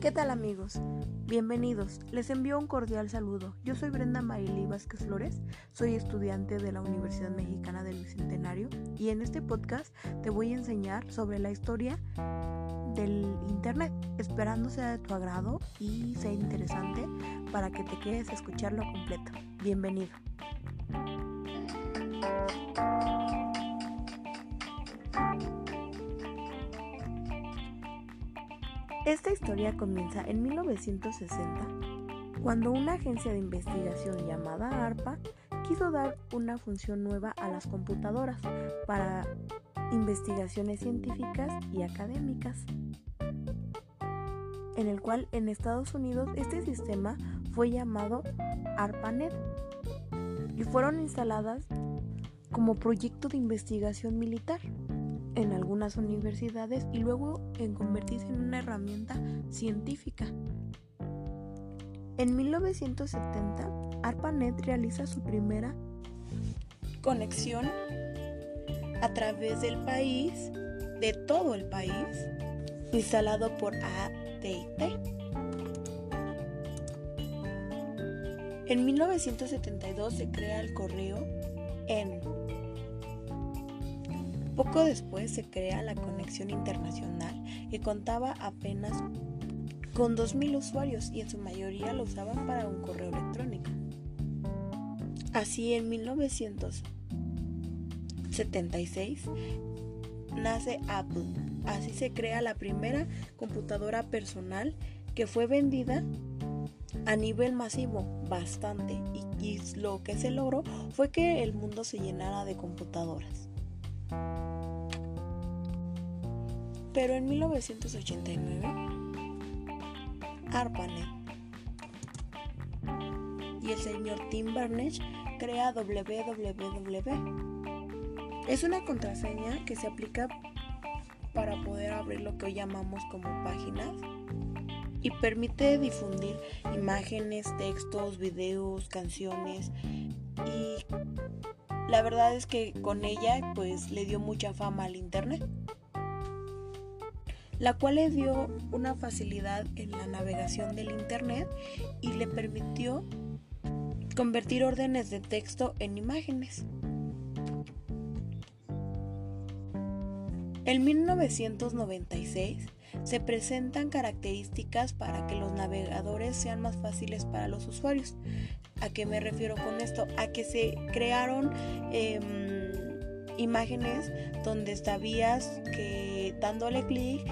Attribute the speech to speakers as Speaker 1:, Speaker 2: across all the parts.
Speaker 1: ¿Qué tal amigos? Bienvenidos. Les envío un cordial saludo. Yo soy Brenda Marilí Vázquez Flores, soy estudiante de la Universidad Mexicana del Bicentenario y en este podcast te voy a enseñar sobre la historia del Internet, esperando sea de tu agrado y sea interesante para que te quedes a escucharlo completo. Bienvenido. Esta historia comienza en 1960, cuando una agencia de investigación llamada ARPA quiso dar una función nueva a las computadoras para investigaciones científicas y académicas, en el cual en Estados Unidos este sistema fue llamado ARPANET y fueron instaladas como proyecto de investigación militar en algunas universidades y luego en convertirse en una herramienta científica. En 1970, ARPANET realiza su primera conexión a través del país, de todo el país, instalado por AT&T. En 1972 se crea el correo en poco después se crea la conexión internacional que contaba apenas con 2.000 usuarios y en su mayoría lo usaban para un correo electrónico. Así en 1976 nace Apple. Así se crea la primera computadora personal que fue vendida a nivel masivo bastante y, y, lo que se logró fue que el mundo se llenara de computadoras. Pero en 1989, ARPANET y el señor Tim Berners crea www. Es una contraseña que se aplica para poder abrir lo que hoy llamamos como páginas y permite difundir imágenes, textos, videos, canciones y la verdad es que con ella pues le dio mucha fama al internet la cual le dio una facilidad en la navegación del Internet y le permitió convertir órdenes de texto en imágenes. En 1996 se presentan características para que los navegadores sean más fáciles para los usuarios. ¿A qué me refiero con esto? A que se crearon eh, imágenes donde sabías que dándole clic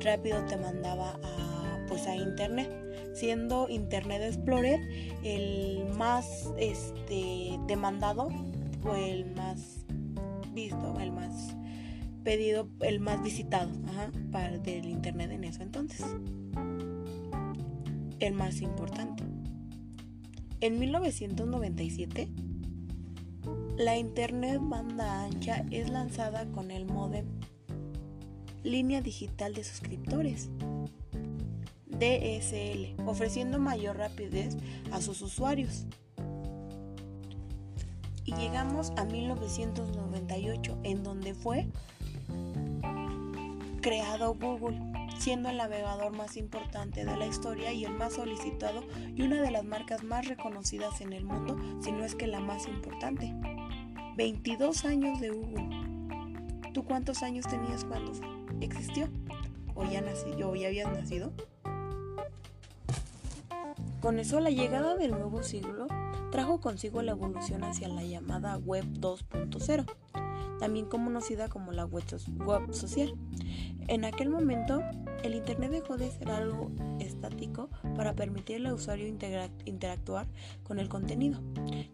Speaker 1: rápido te mandaba a, pues a internet siendo Internet Explorer el más este, demandado o el más visto, el más pedido, el más visitado para del Internet en eso entonces. El más importante. En 1997 la Internet banda ancha es lanzada con el modem línea digital de suscriptores DSL, ofreciendo mayor rapidez a sus usuarios. Y llegamos a 1998, en donde fue creado Google, siendo el navegador más importante de la historia y el más solicitado y una de las marcas más reconocidas en el mundo, si no es que la más importante. 22 años de Google. ¿Tú cuántos años tenías cuando existió? ¿O ya, nací, o ya habías nacido? Con eso la llegada del nuevo siglo trajo consigo la evolución hacia la llamada Web 2.0, también conocida como la web social. En aquel momento, el Internet dejó de ser algo estático para permitirle al usuario interactuar con el contenido.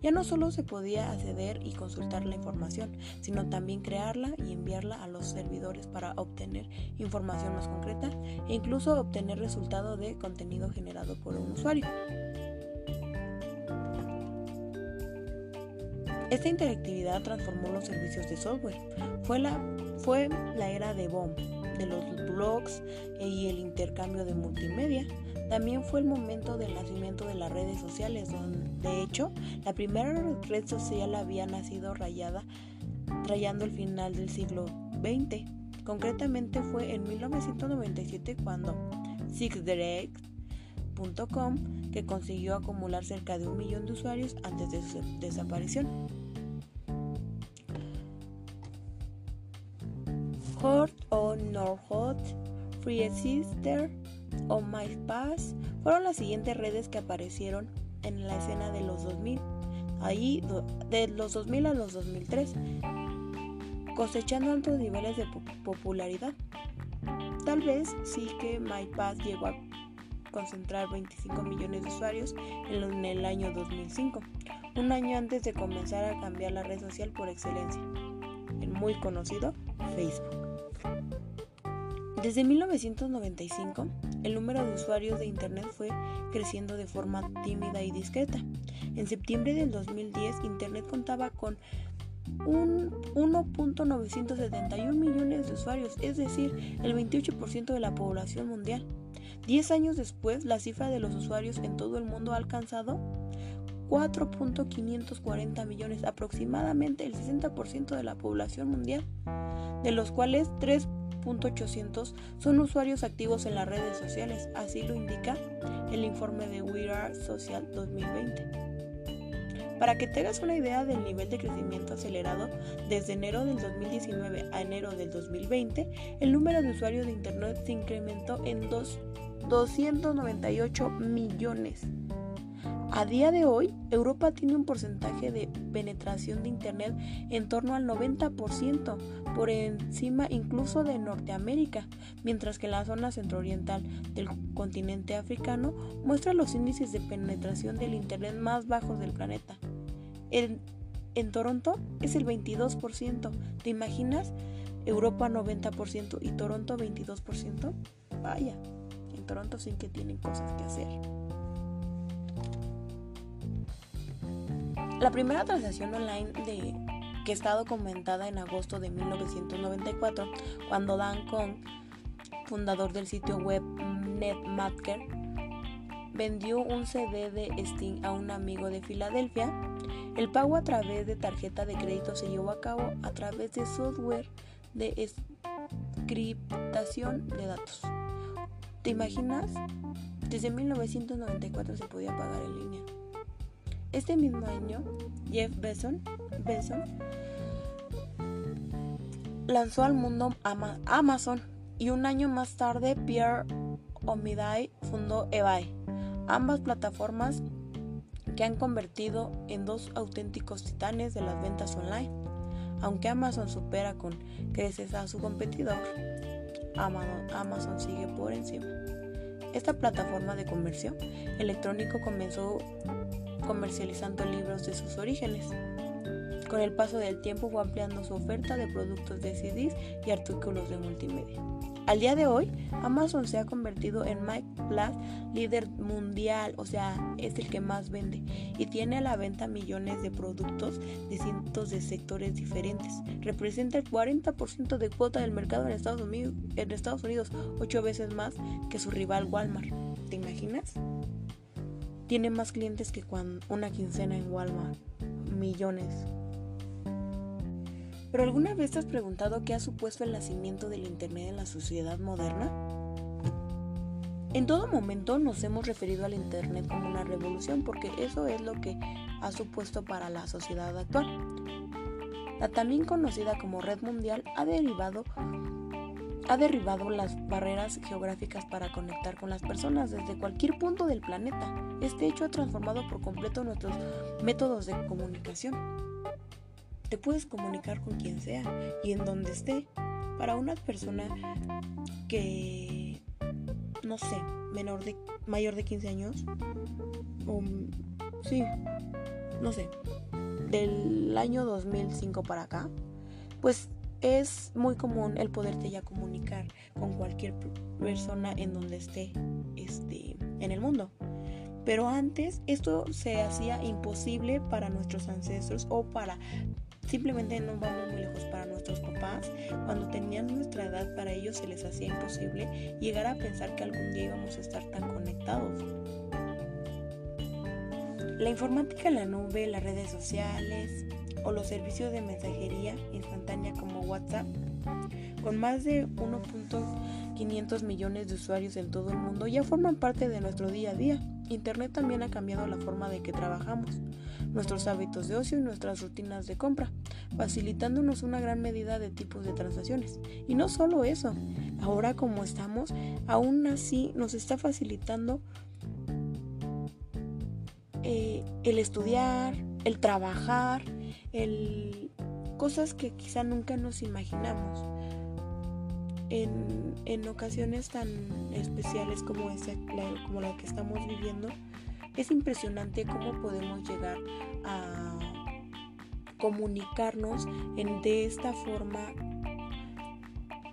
Speaker 1: Ya no solo se podía acceder y consultar la información, sino también crearla y enviarla a los servidores para obtener información más concreta e incluso obtener resultado de contenido generado por un usuario. Esta interactividad transformó los servicios de software. Fue la, fue la era de BOM, los blogs y el intercambio de multimedia. También fue el momento del nacimiento de las redes sociales, donde de hecho la primera red social había nacido rayada, rayando el final del siglo XX. Concretamente fue en 1997 cuando SixDirect.com, que consiguió acumular cerca de un millón de usuarios antes de su desaparición. Sister o MySpace fueron las siguientes redes que aparecieron en la escena de los 2000, ahí de los 2000 a los 2003, cosechando altos niveles de popularidad. Tal vez sí que MyPass llegó a concentrar 25 millones de usuarios en el año 2005, un año antes de comenzar a cambiar la red social por excelencia, el muy conocido Facebook. Desde 1995, el número de usuarios de Internet fue creciendo de forma tímida y discreta. En septiembre del 2010, Internet contaba con un 1.971 millones de usuarios, es decir, el 28% de la población mundial. Diez años después, la cifra de los usuarios en todo el mundo ha alcanzado 4.540 millones, aproximadamente el 60% de la población mundial, de los cuales 3.800 son usuarios activos en las redes sociales, así lo indica el informe de We Are Social 2020. Para que tengas una idea del nivel de crecimiento acelerado, desde enero del 2019 a enero del 2020, el número de usuarios de Internet se incrementó en 298 millones. A día de hoy, Europa tiene un porcentaje de penetración de Internet en torno al 90%, por encima incluso de Norteamérica, mientras que la zona centrooriental del continente africano muestra los índices de penetración del Internet más bajos del planeta. En, Toronto es el 22%. ¿Te imaginas? Europa 90% y Toronto 22%. Vaya, en Toronto sí que tienen cosas que hacer. La primera transacción online que está documentada en agosto de 1994, cuando Dan Kong, fundador del sitio web NetMasker, vendió un CD de Sting a un amigo de Filadelfia el pago a través de tarjeta de crédito se llevó a cabo a través de software de encriptación de datos. ¿Te imaginas? Desde 1994 se podía pagar en línea. Este mismo año, Jeff Bezos, lanzó al mundo Amazon y un año más tarde Pierre Omiday fundó eBay. Ambas plataformas que han convertido en dos auténticos titanes de las ventas online. Aunque Amazon supera con creces a su competidor, Amazon, sigue por encima. Esta plataforma de comercio electrónico comenzó comercializando libros de sus orígenes. Con el paso del tiempo fue ampliando su oferta de productos de CDs y artículos de multimedia. Al día de hoy, Amazon se ha convertido en Mike Plus líder mundial, o sea, es el que más vende y tiene a la venta millones de productos de cientos de sectores diferentes. Representa el 40% de cuota del mercado en Estados Unidos, en Estados Unidos, ocho veces más que su rival Walmart. ¿Te imaginas? Tiene más clientes que cuando una quincena en Walmart. Millones. ¿Pero alguna vez te has preguntado qué ha supuesto el nacimiento del Internet en la sociedad moderna? En todo momento nos hemos referido al Internet como una revolución porque eso es lo que ha supuesto para la sociedad actual. La también conocida como red mundial ha derivado ha derribado las barreras geográficas para conectar con las personas desde cualquier punto del planeta. Este hecho ha transformado por completo nuestros métodos de comunicación. Te puedes comunicar con quien sea y en donde esté. Para una persona que, no sé, menor de, mayor de 15 años, o, sí, no sé, del año 2005 para acá, pues es muy común el poderte ya comunicar con cualquier persona en donde esté este, en el mundo. Pero antes esto se hacía imposible para nuestros ancestros o para Simplemente no vamos muy lejos para nuestros papás. Cuando tenían nuestra edad, para ellos se les hacía imposible llegar a pensar que algún día íbamos a estar tan conectados. La informática en la nube, las redes sociales o los servicios de mensajería instantánea como WhatsApp con más de 1.500 millones de usuarios en todo el mundo, ya forman parte de nuestro día a día. Internet también ha cambiado la forma de que trabajamos, nuestros hábitos de ocio y nuestras rutinas de compra, facilitándonos una gran medida de tipos de transacciones. Y no solo eso, ahora como estamos, aún así nos está facilitando eh, el estudiar, el trabajar, el cosas que quizá nunca nos imaginamos. En, ocasiones tan especiales como, esta, como la que estamos viviendo, es impresionante cómo podemos llegar a comunicarnos en, de esta forma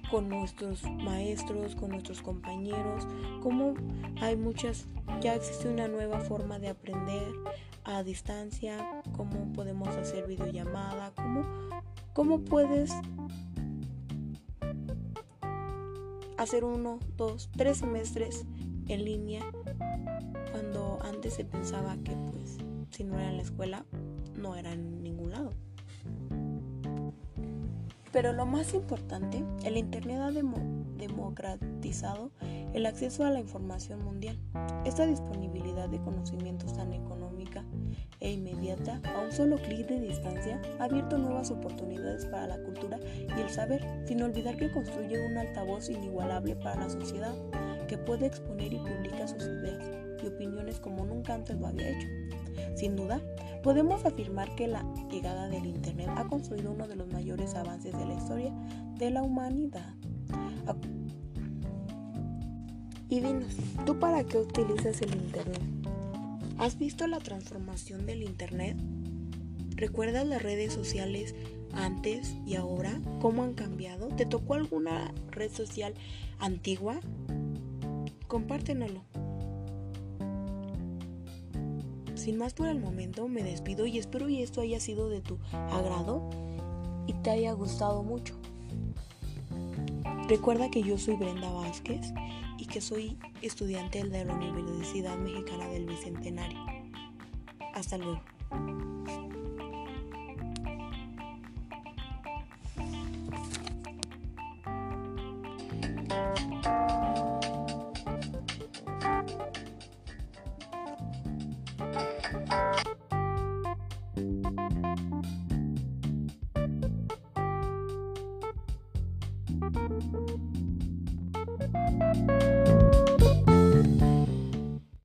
Speaker 1: con nuestros maestros, con nuestros compañeros, cómo hay muchas, ya existe una nueva forma de aprender a distancia, cómo podemos hacer videollamada, cómo, cómo puedes hacer uno, dos, tres semestres en línea cuando antes se pensaba que pues si no era en la escuela no era en ningún lado. Pero lo más importante, el Internet ha democratizado el acceso a la información mundial. Esta disponibilidad de conocimientos tan económica e inmediata a un solo clic de distancia ha abierto nuevas oportunidades para la cultura y el saber, sin olvidar que construye un altavoz inigualable para la sociedad que puede exponer y publica sus ideas y opiniones como nunca antes lo había hecho. Sin duda, podemos afirmar que la llegada del Internet ha construido uno de los mayores avances de la historia de la humanidad. Y dinos, ¿tú para qué utilizas el Internet? ¿Has visto la transformación del Internet? ¿Recuerdas las redes sociales antes y ahora? ¿Cómo han cambiado? ¿Te tocó alguna red social antigua? Compártenlo. Sin más por el momento, me despido y espero que esto haya sido de tu agrado y te haya gustado mucho. Recuerda que yo soy Brenda Vázquez y que soy estudiante de la Universidad Mexicana del Bicentenario. Hasta luego.